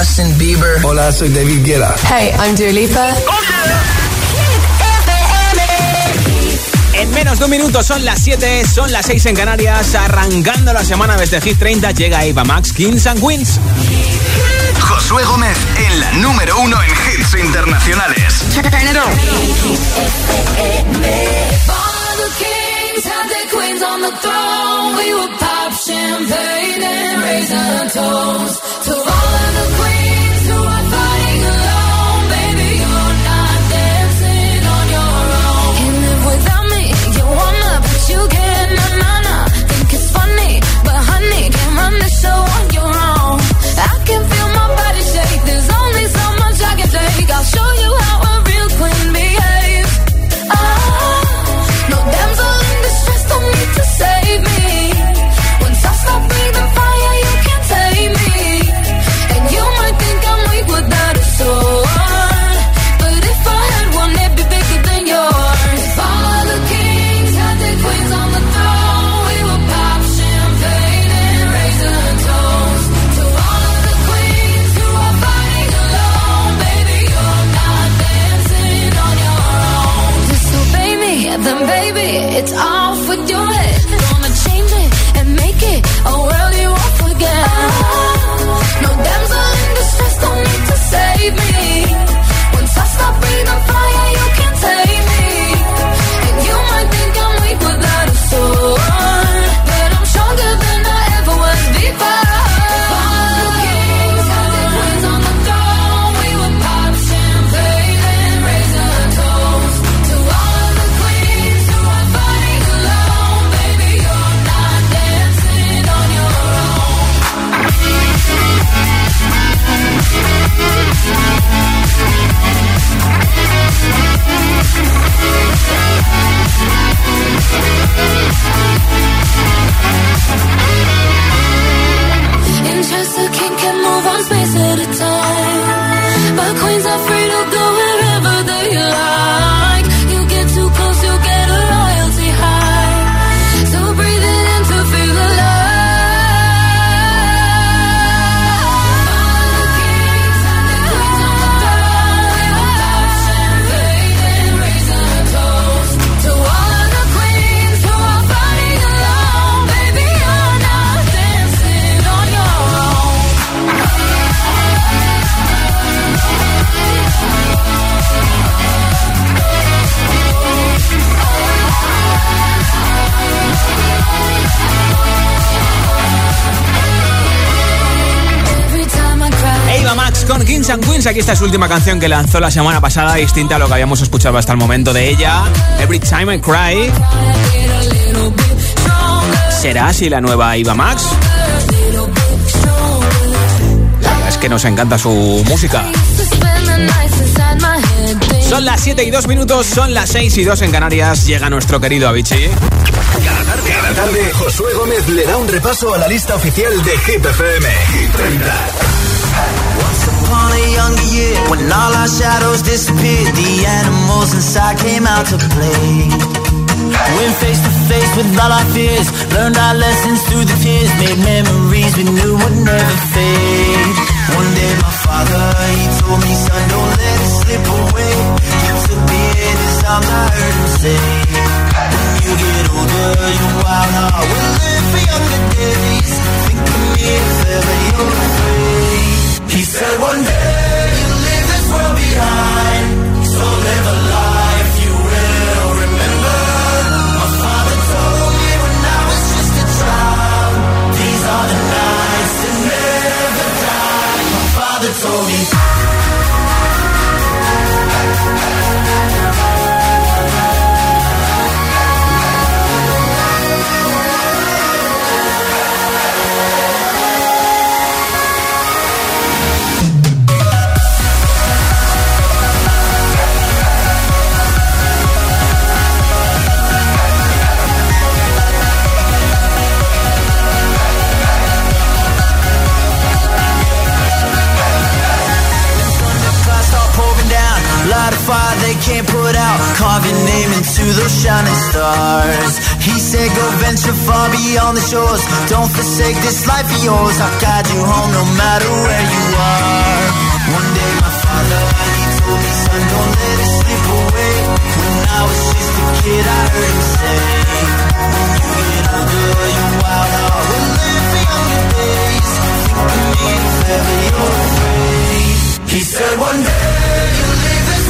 Justin Bieber. Hola, soy David Guetta. Hey, I'm Dua Lipa. En menos de un minuto son las 7, son las 6 en Canarias, arrancando la semana desde Hit 30 llega Eva Max, Kings and Queens. Josué Gómez en la número uno en hits internacionales. raise aquí está su última canción que lanzó la semana pasada, distinta a lo que habíamos escuchado hasta el momento de ella. Every Time I Cry. ¿Será así la nueva Iva Max? es que nos encanta su música. Son las 7 y 2 minutos, son las 6 y 2 en Canarias. Llega nuestro querido Avicii. Cada tarde, cada tarde, Josué Gómez le da un repaso a la lista oficial de Hit FM. Upon a younger year when all our shadows disappeared. The animals inside came out to play. Went face to face with all our fears, learned our lessons through the tears, made memories we knew would never fade. One day my father, he told me, son, don't let it slip away. He took me in his arms, I heard him say, when you get older, your wild heart will live for younger days. Think of me if ever you're. He said one day you'll leave this world behind, put out Carve your name into those shining stars. He said go venture far beyond the shores. Don't forsake this life of yours. I'll guide you home no matter where you are. One day my father, he told me Son, don't let it slip away. When I was just a kid, I heard him say When you get older, you wild heart will live for younger days. Think of me whenever you're way. He said one day you'll.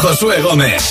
Josué Gómez.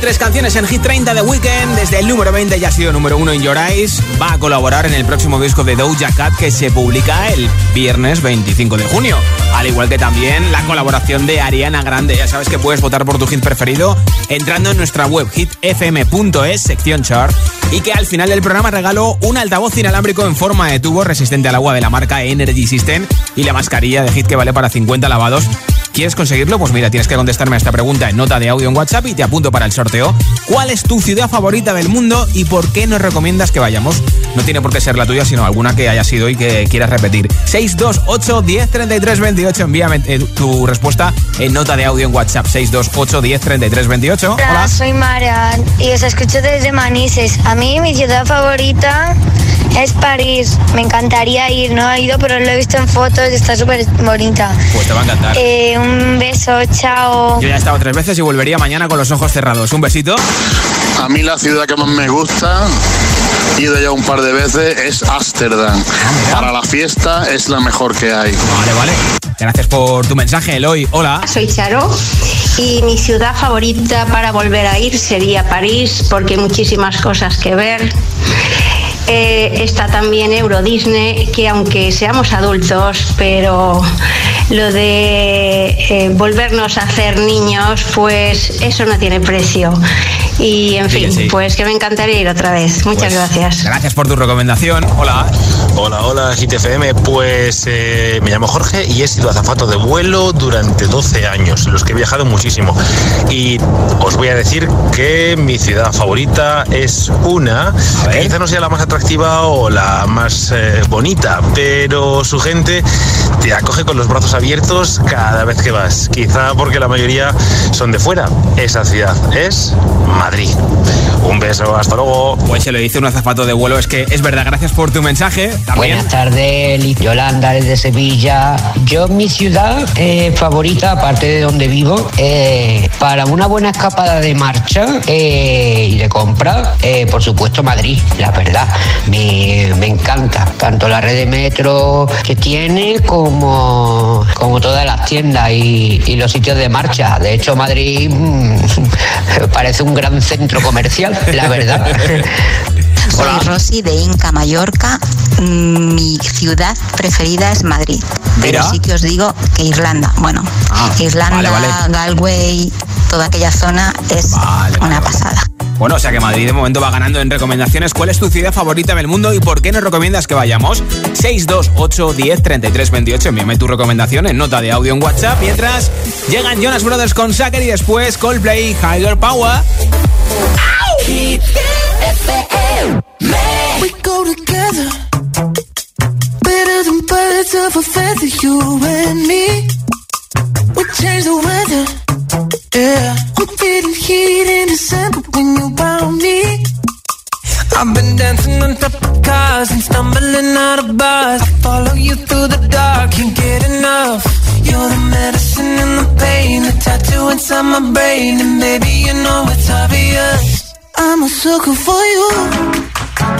Tres canciones en Hit 30 de Weekend. Desde el número 20 ya ha sido número 1 en Your Eyes. Va a colaborar en el próximo disco de Doja Cat que se publica el viernes 25 de junio. Al igual que también la colaboración de Ariana Grande. Ya sabes que puedes votar por tu hit preferido entrando en nuestra web hitfm.es, sección chart. Y que al final del programa regaló un altavoz inalámbrico en forma de tubo resistente al agua de la marca Energy System y la mascarilla de hit que vale para 50 lavados ¿Quieres conseguirlo? Pues mira, tienes que contestarme a esta pregunta en nota de audio en WhatsApp y te apunto para el sorteo. ¿Cuál es tu ciudad favorita del mundo y por qué nos recomiendas que vayamos? No tiene por qué ser la tuya, sino alguna que haya sido y que quieras repetir. 628 10 33 28. Envíame eh, tu respuesta en nota de audio en WhatsApp. 628 10 33 28. Hola, soy Marian y os escucho desde Manises. A mí mi ciudad favorita es París. Me encantaría ir, no he ido, pero lo he visto en fotos y está súper bonita. Pues te va a encantar. Eh, un beso, chao. Yo ya he estado tres veces y volvería mañana con los ojos cerrados. Un besito. A mí la ciudad que más me gusta, he ido ya un par de veces, es Ámsterdam. Para la fiesta es la mejor que hay. Vale, vale. Gracias por tu mensaje, Eloy. Hola. Soy Charo y mi ciudad favorita para volver a ir sería París porque hay muchísimas cosas que ver. Eh, está también Euro Disney, que aunque seamos adultos, pero lo de eh, volvernos a hacer niños, pues eso no tiene precio. Y en Sí, fin, sí. pues que me encantaría ir otra vez. Muchas Pues, gracias. Gracias por tu recomendación. Hola. Hola, hola, GTFM. Pues eh, me llamo Jorge y he sido azafato de vuelo durante 12 años, los que he viajado muchísimo. Y os voy a decir que mi ciudad favorita es una, que quizá no sea la más atractiva o la más eh, bonita, pero su gente te acoge con los brazos abiertos cada vez que vas. Quizá porque la mayoría son de fuera. Esa ciudad es Madrid. Un beso, hasta luego. Pues se lo dice un azafato de vuelo. Es que es verdad, gracias por tu mensaje. También. Buenas tardes, Yolanda desde Sevilla. Yo, mi ciudad eh, favorita, aparte de donde vivo, eh, para una buena escapada de marcha eh, y de compra, por supuesto Madrid, la verdad. Me, me encanta, tanto la red de metro que tiene como, como todas las tiendas y, y los sitios de marcha. De hecho, Madrid mm, parece un gran centro comercial, la verdad. Soy Rosy de Inca, Mallorca. Mm, Mi ciudad preferida es Madrid. Pero Mira. sí que os digo que Irlanda, bueno, Ah, Irlanda, vale, vale. Galway, toda aquella zona es Vale, una pasada. Bueno, o sea que Madrid de momento va ganando en recomendaciones. ¿Cuál es tu ciudad favorita del mundo y por qué nos recomiendas que vayamos? 628 10 33 28. Envíame tu recomendación en nota de audio en WhatsApp. Mientras llegan Jonas Brothers con Sacker y después Coldplay Higher Power. We go together. Better than birds of a feather, you and me. We change the weather. Yeah. I'm feeling heat in December when you found me. I've been dancing on top of cars and stumbling out of bars. Follow you through the dark, can't get enough. You're the medicine and the pain, the tattoo inside my brain, and baby you know it's obvious. I'm a sucker for you.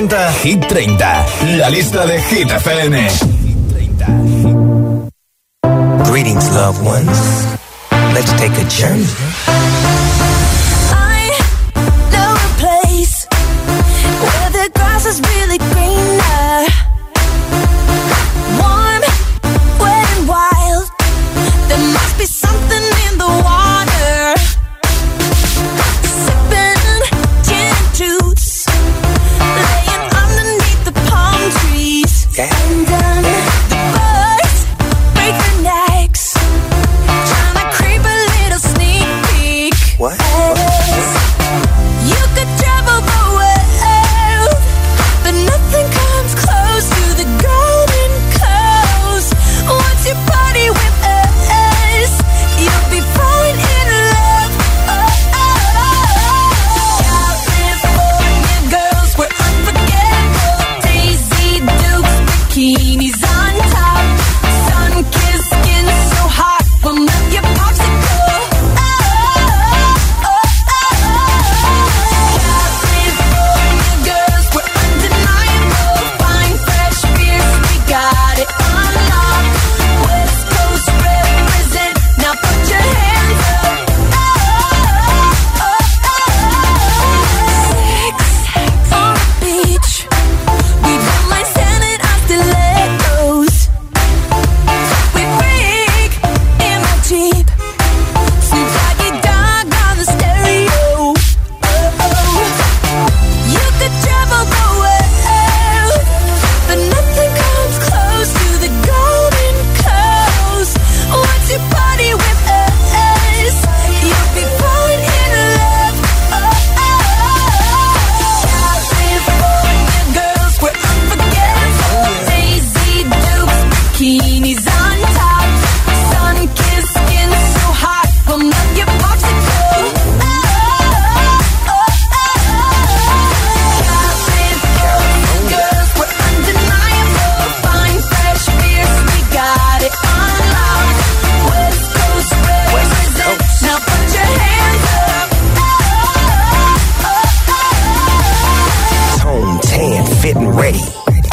Hit 30, la lista de Hit FM. Greetings, loved ones. Let's take a journey.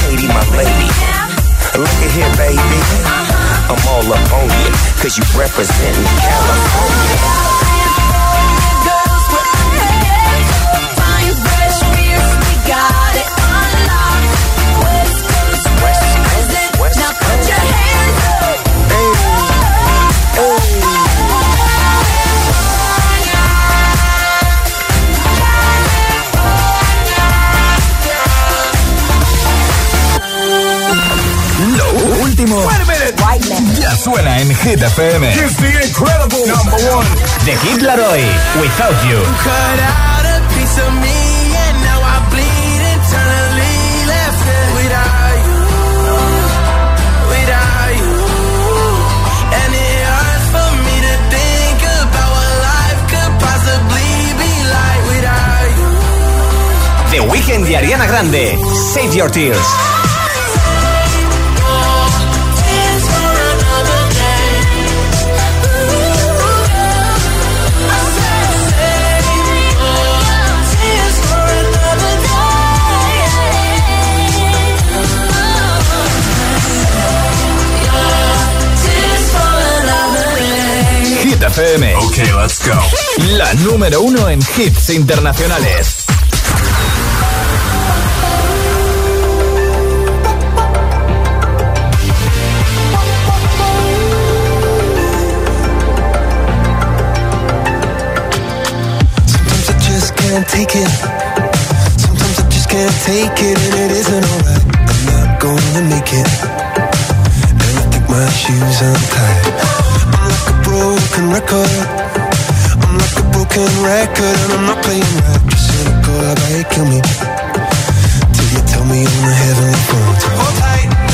Katie, my lady. Look at here, baby. Uh-huh. I'm all up on you, cause you representing California. Hit FM. It's the incredible number one. The Kid Laroi, Without You. Cut out a piece of me and now I bleed internally left it without you, without you. And it hurts for me to think about what life could possibly be like without you. The Weeknd y Ariana Grande, Save Your. Tears Let's go. La número uno en hits internacionales. Sometimes I just can't take it. Sometimes I just can't take it, and it isn't alright. I'm not gonna make it. And I think my shoes untied. Broken record. I'm like a broken record, and I'm not playing right. Just cynical, about you kill me? Till you tell me on the heavenly phone. Hold tight.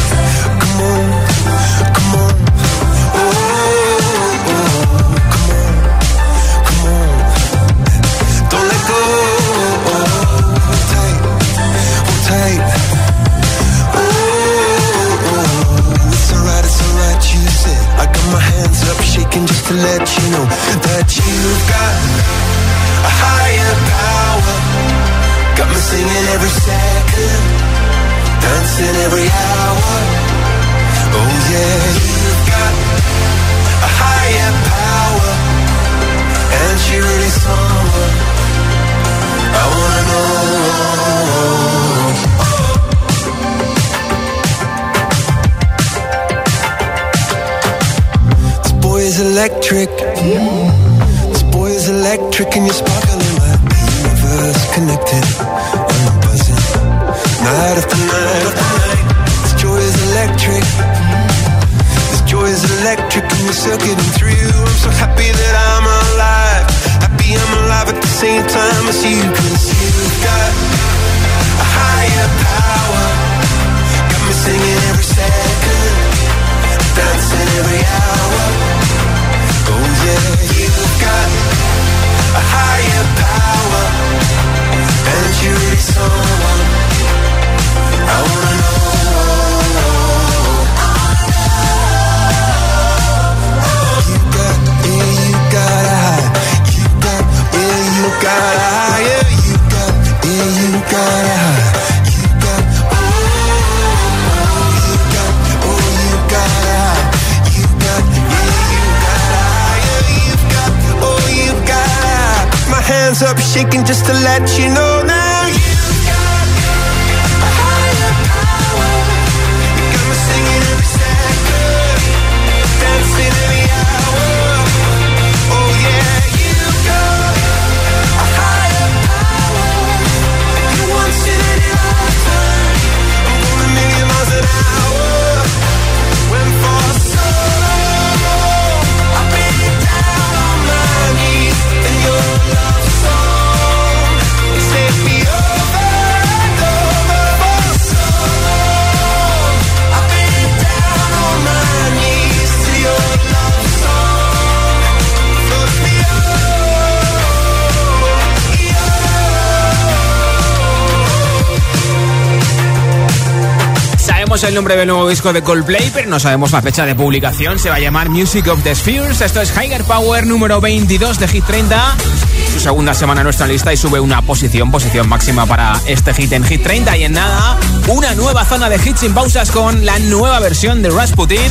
El nombre del nuevo disco de Coldplay, pero no sabemos la fecha de publicación. Se va a llamar Music of the Spheres. Esto es Higher Power número 22 de Hit 30. Su segunda semana nuestra lista y sube una posición, posición máxima para este hit en Hit 30. Y en nada, una nueva zona de hits sin pausas con la nueva versión de Rasputin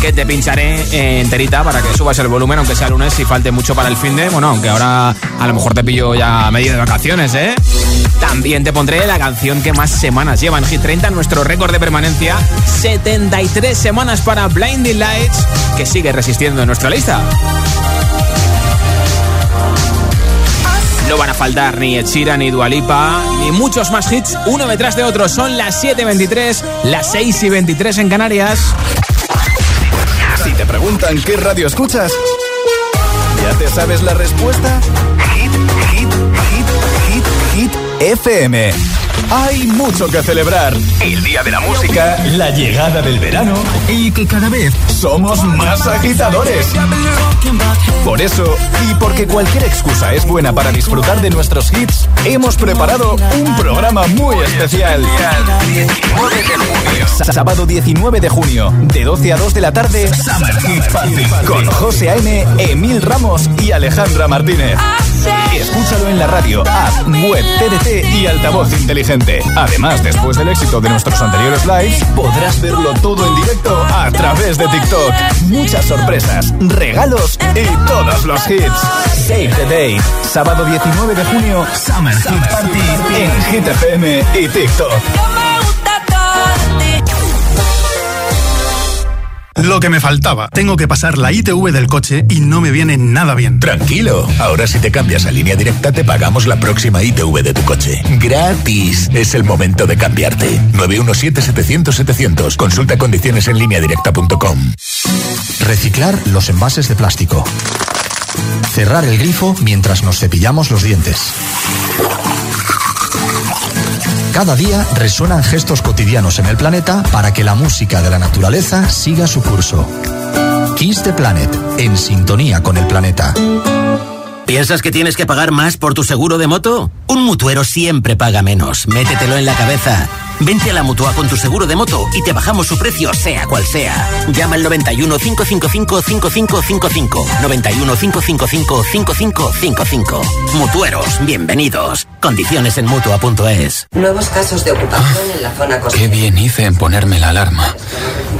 que te pincharé enterita para que subas el volumen, aunque sea lunes y falte mucho para el fin de. Bueno, aunque ahora a lo mejor te pillo ya medio de vacaciones, ¿eh? También te pondré la canción que más semanas lleva en Hit 30, nuestro récord de permanencia, 73 semanas para Blinding Lights, que sigue resistiendo en nuestra lista. No van a faltar ni Sheeran, ni Dualipa, ni muchos más hits, uno detrás de otro. Son las 7.23, las 6 y 23 en Canarias. Si te preguntan qué radio escuchas, ¿ya te sabes la respuesta? FM. Hay mucho que celebrar. El Día de la Música, la llegada del verano y que cada vez somos más agitadores. Por eso, y porque cualquier excusa es buena para disfrutar de nuestros hits, hemos preparado un programa muy especial. Sábado 19 de junio, de 12 a 2 de la tarde, Summer Hit Party, con José A.M., Emil Ramos y Alejandra Martínez. Escúchalo en la radio, app, web, TDT y altavoz inteligente. Además, después del éxito de nuestros anteriores lives, podrás verlo todo en directo a través de TikTok. Muchas sorpresas, regalos y todos los hits. Save the Date. Sábado 19 de junio, Summer, Hit Party en Hit y TikTok. Lo que me faltaba. Tengo que pasar la ITV del coche y no me viene nada bien. Tranquilo. Ahora si te cambias a línea directa te pagamos la próxima ITV de tu coche. Gratis. Es el momento de cambiarte. 917-700-700. Consulta condiciones en línea directa.com. Reciclar los envases de plástico. Cerrar el grifo mientras nos cepillamos los dientes. Cada día resuenan gestos cotidianos en el planeta para que la música de la naturaleza siga su curso. Kiss the Planet, en sintonía con el planeta. ¿Piensas que tienes que pagar más por tu seguro de moto? Un mutuero siempre paga menos. Métetelo en la cabeza. Vente a la mutua con tu seguro de moto y te bajamos su precio, sea cual sea. Llama al 91 555 5555. 91 555 5555. Mutueros, bienvenidos. Condiciones en mutua.es. Nuevos casos de ocupación en la zona costera. Qué bien hice en ponerme la alarma.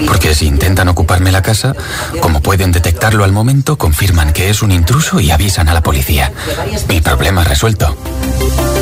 Porque si intentan ocuparme la casa, como pueden detectarlo al momento, confirman que es un intruso y avisan a la policía. Mi problema resuelto.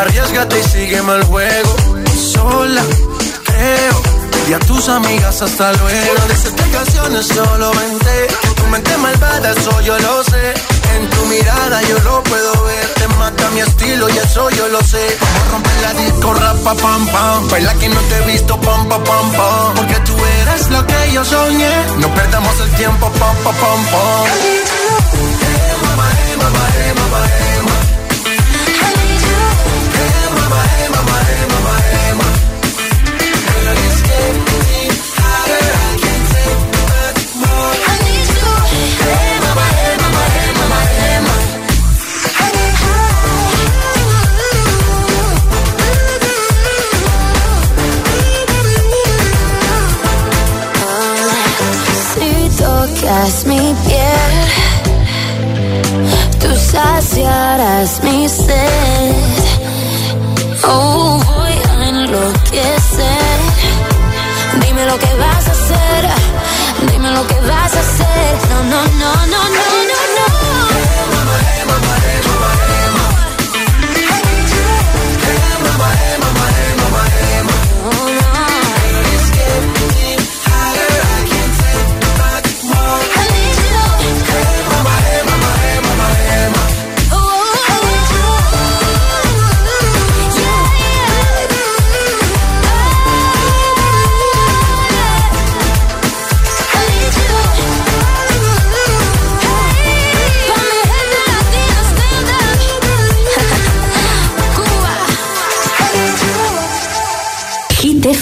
arriesgate y sígueme el juego. Sola, creo, y a tus amigas hasta luego. De esas canciones solo vente, tu mente malvada, eso yo lo sé. En tu mirada yo lo puedo ver, te mata mi estilo y eso yo lo sé. A romper la disco, rapa, pam, pam. Baila que no te he visto, pam, pam, pam. Porque tú eres lo que yo soñé. No perdamos el tiempo, pam, pam, pam, pam. Si mi piel, tú saciarás mi sed. Oh, voy a enloquecer. Dime lo que vas a hacer. Dime lo que vas a hacer. No, no, no, no, no.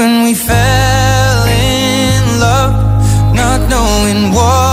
When we fell in love, not knowing what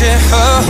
shit. Oh.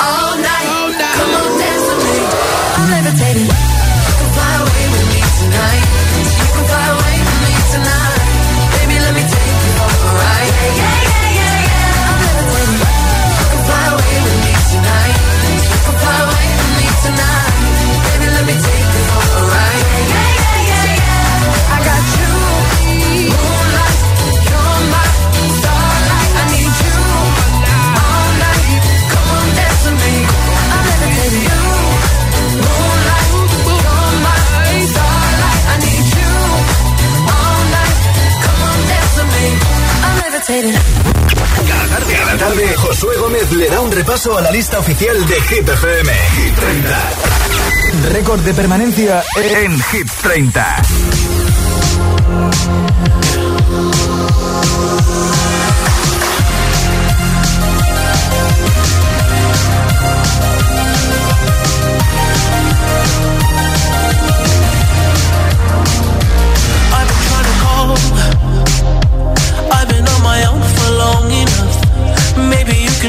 all night. Come on, dance with me. I'm levitating. You can fly away with me tonight. You can fly away with me tonight. Baby, let me take you yeah. Repaso a la lista oficial de Hit FM. Hit 30. Récord de permanencia en Hit 30.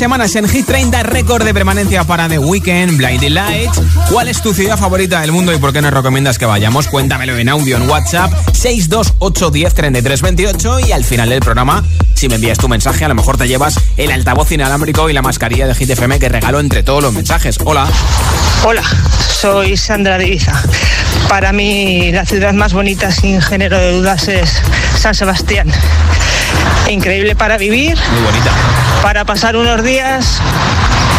semanas en Hit 30, récord de permanencia para The Weeknd, Blinding Lights. ¿Cuál es tu ciudad favorita del mundo y por qué nos recomiendas que vayamos? Cuéntamelo en audio en WhatsApp 628103328 y al final del programa, si me envías tu mensaje, a lo mejor te llevas el altavoz inalámbrico y la mascarilla de Hit FM que regalo entre todos los mensajes. Hola. Hola, soy Sandra de. Para mí la ciudad más bonita sin género de dudas es San Sebastián. Increíble para vivir, Muy bonita. para pasar unos días,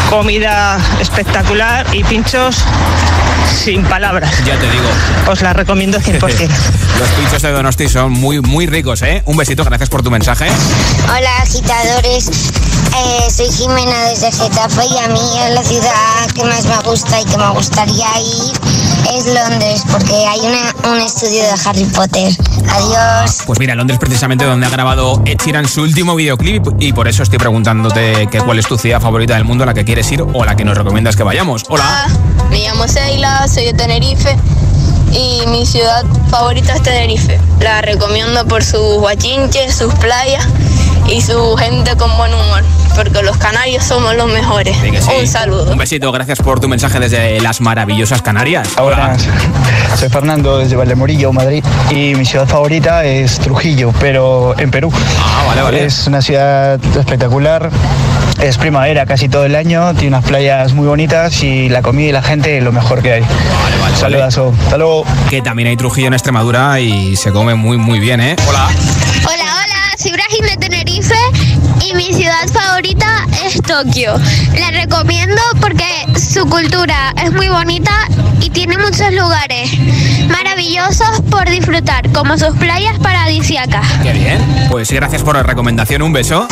comida espectacular y pinchos sin palabras. Ya te digo. Os la recomiendo 100%. Los pinchos de Donosti son muy, muy ricos, ¿eh? Un besito, gracias por tu mensaje. Hola agitadores, Eh, soy Jimena desde Getafe y a mí es la ciudad que más me gusta y que me gustaría ir es Londres porque hay una- un estudio de Harry Potter. Adiós. Pues mira, Londres precisamente donde ha grabado Ed Sheeran su último videoclip y por eso estoy preguntándote que cuál es tu ciudad favorita del mundo, a la que quieres ir o la que nos recomiendas que vayamos. Hola. Me llamo Seila, soy de Tenerife y mi ciudad favorita es Tenerife. La recomiendo por sus guachinches, sus playas y su gente con buen humor, porque los canarios somos los mejores. Sí que sí. Un saludo. Un besito, gracias por tu mensaje desde las maravillosas Canarias. Hola, soy Fernando desde Valdemorillo, Madrid, y mi ciudad favorita es Trujillo, pero en Perú. Ah, vale, vale. Es una ciudad espectacular, es primavera casi todo el año, tiene unas playas muy bonitas y la comida y la gente lo mejor que hay. Vale, vale. Saludazo, hasta luego. Que también hay Trujillo en Extremadura y se come muy, muy bien, ¿eh? Hola. Hola, hola, soy Brahim de y mi ciudad favorita es Tokio. La recomiendo porque su cultura es muy bonita y tiene muchos lugares maravillosos por disfrutar, como sus playas paradisíacas. Qué bien. Pues gracias por la recomendación. Un beso.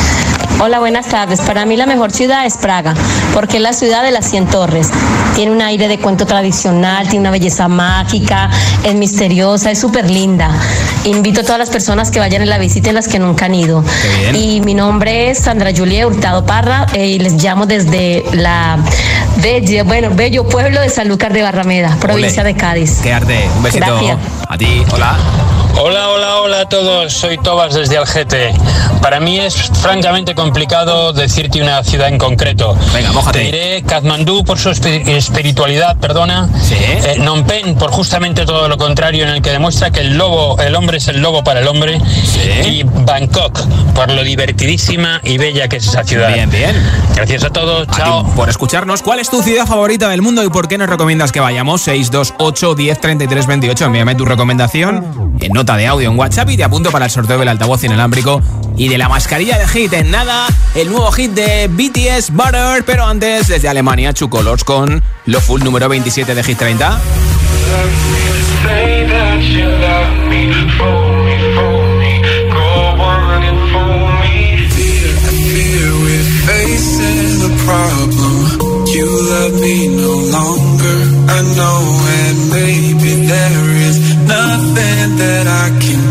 Hola, buenas tardes. Para mí la mejor ciudad es Praga, porque es la ciudad de las 100 torres. Tiene un aire de cuento tradicional, tiene una belleza mágica, es misteriosa, es súper linda. Invito a todas las personas que vayan a la visita y las que nunca han ido. Y mi nombre es Sandra Julia Hurtado Parra eh, y les llamo desde la bella, bueno, bello pueblo de Sanlúcar de Barrameda, provincia Ole. de Cádiz. Qué arte. Un besito. Gracias. A ti. Hola. Hola, hola, hola a todos. Soy Tobas desde Algete. Para mí es francamente complicado decirte una ciudad en concreto. Venga, mójate. Te diré Katmandú por su espi- espiritualidad, perdona. Sí. Eh, Phnom Penh por justamente todo lo contrario, en el que demuestra que el lobo, el hombre es el lobo para el hombre. Y Bangkok por lo divertidísima y bella que es esa ciudad. Bien, bien. Gracias a todos. A Chao. por escucharnos. ¿Cuál es tu ciudad favorita del mundo y por qué nos recomiendas que vayamos? 628 10 33 28. Envíame tu recomendación en nota de audio en WhatsApp y te apunto para el sorteo del altavoz inalámbrico y de la mascarilla de hit. En nada, el nuevo hit de BTS Butter. Pero antes, desde Alemania, Chucolos con Lo Full número 27 de Hit 30. Say that you love me, fool me, fool me, go on and fool me. Fear, fear, we're facing a problem. You love me no longer, I know, and maybe there that I can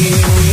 you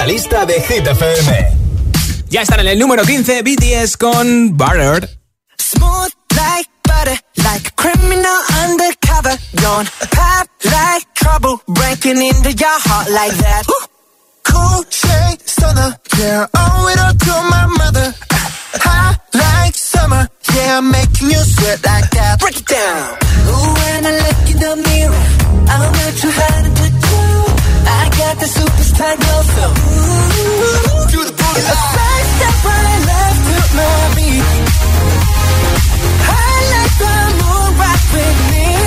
la lista de Hit FM. Ya están en el número 15, BTS con Butter. Smooth like butter, like a criminal undercover. Don't pop like trouble, breaking into your heart like that. Ooh. Cool shade stunner, yeah, owe it all to my mother. Hot like summer, yeah, I'm making you sweat like that. Break it down. Ooh, when I look in the mirror, I'm not too hard to do. I got the superstar glow, so do the booty. A side step right left to my beat. I like the moon rock with me.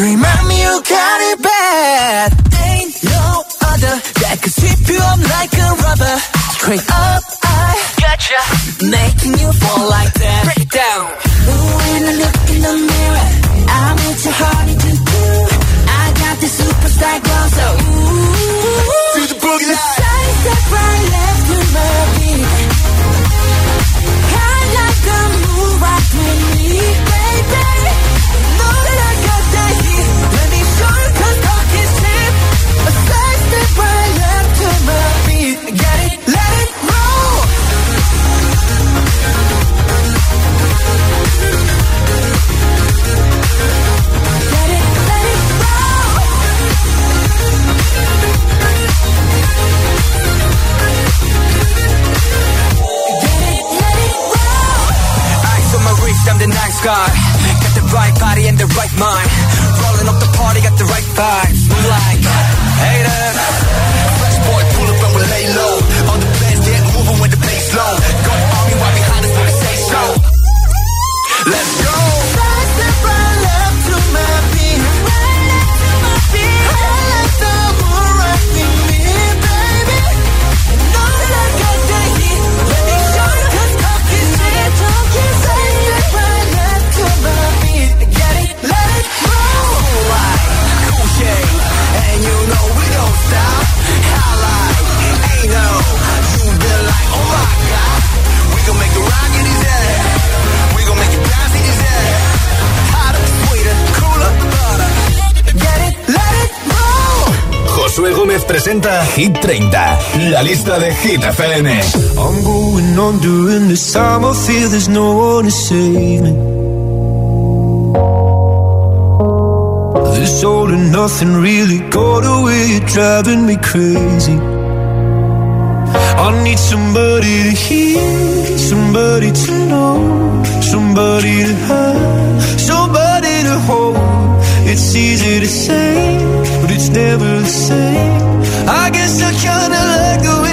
Remind me you got it bad. Ain't no other that could sweep you up like a rubber. Straight up, I gotcha. Making you fall like that. Break down. Ooh, when I look in the mirror, I meet your heart. La lista de Hit FM. I'm going on during this time, I feel there's no one to save me. This all and nothing really got away, driving me crazy. I need somebody to hear, somebody to know, somebody to have, somebody to hold. It's easy to say, but it's never the same. I guess I kinda let go.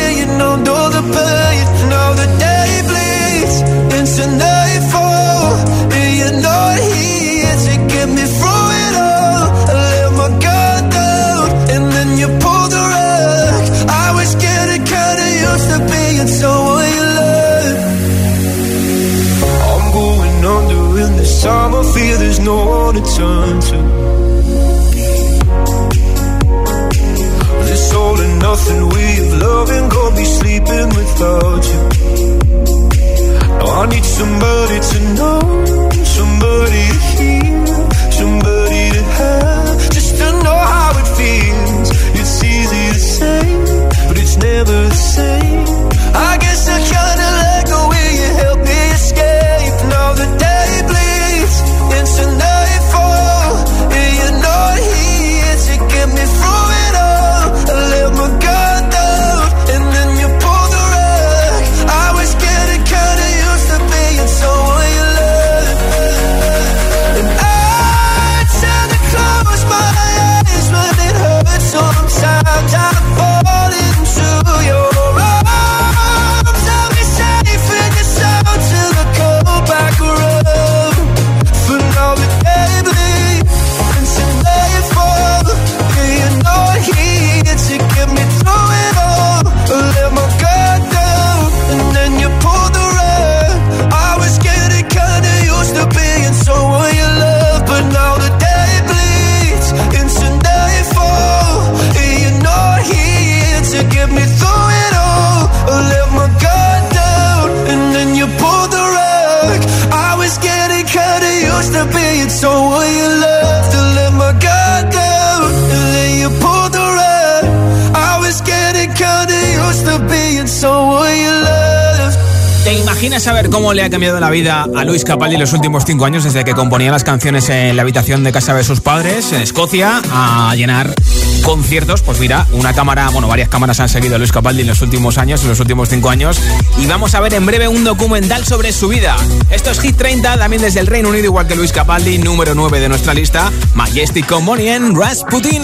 Cambiado la vida a Luis Capaldi los últimos cinco años desde que componía las canciones en la habitación de casa de sus padres en Escocia a llenar conciertos? Pues mira, una cámara, bueno, varias cámaras han seguido a Luis Capaldi en los últimos años, en los últimos cinco años, y vamos a ver en breve un documental sobre su vida. Esto es Hit 30, también desde el Reino Unido, igual que Luis Capaldi, número 9 de nuestra lista, Majestic Money en Rasputin.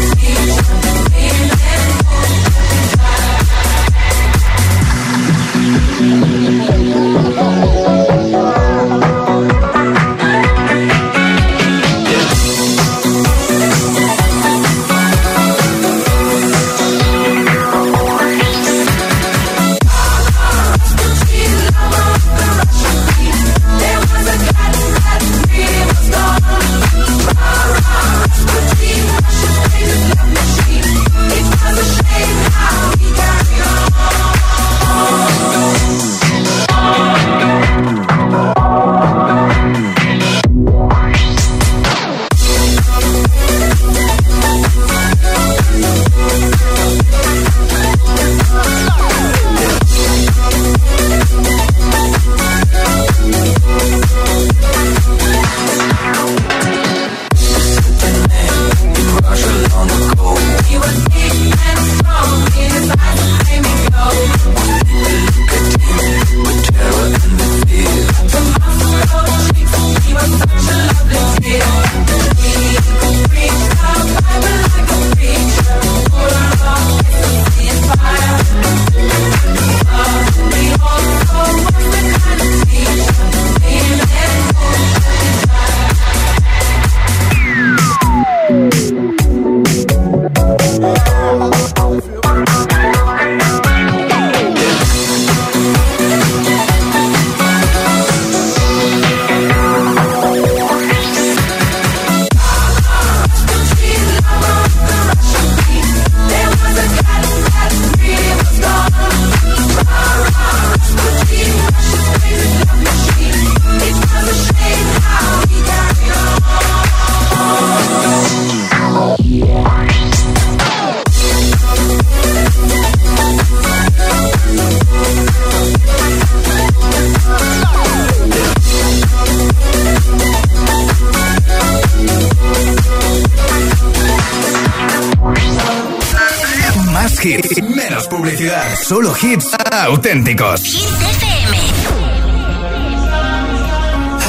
auténticos.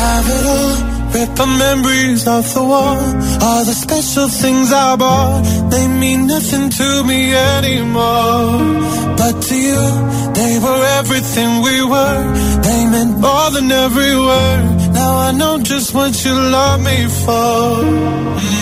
Have it all, rip the memories of the war. All the special things I bought, they mean nothing to me anymore. But to you, they were everything we were. They meant more than every word. Now I know just what you love me for.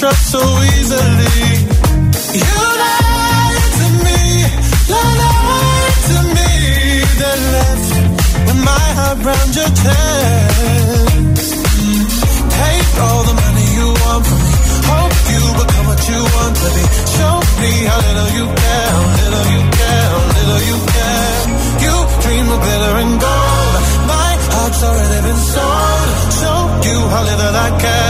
Trust so easily. You lied to me. Lied to me. Then left with my heart round your chest. Take all the money you want from me. Hope you become what you want to be. Show me how little you care, little you care, little you care. You dream of glitter and gold. My heart's already been sold. Show you how little I care,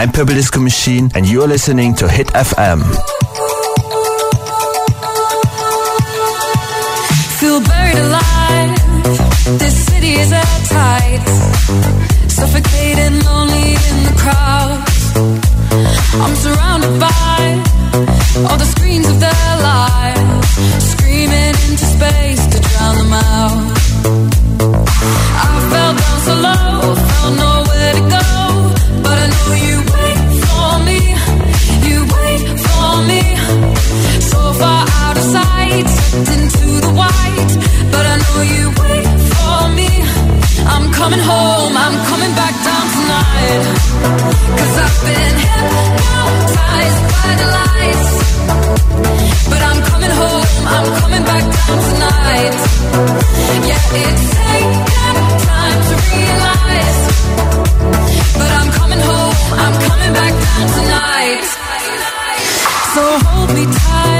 I'm Purple Disco Machine, and you're listening to Hit FM. Feel buried alive. This city is at tight. Suffocating, lonely in the crowd. I'm surrounded by all the screens of their lives, screaming into space to drown them out. I fell down so low, found nowhere to go, but I know you So hold me tight.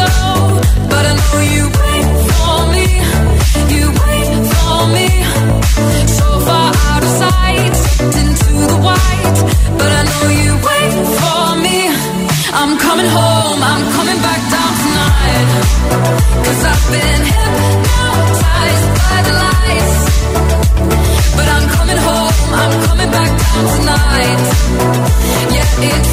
go, it's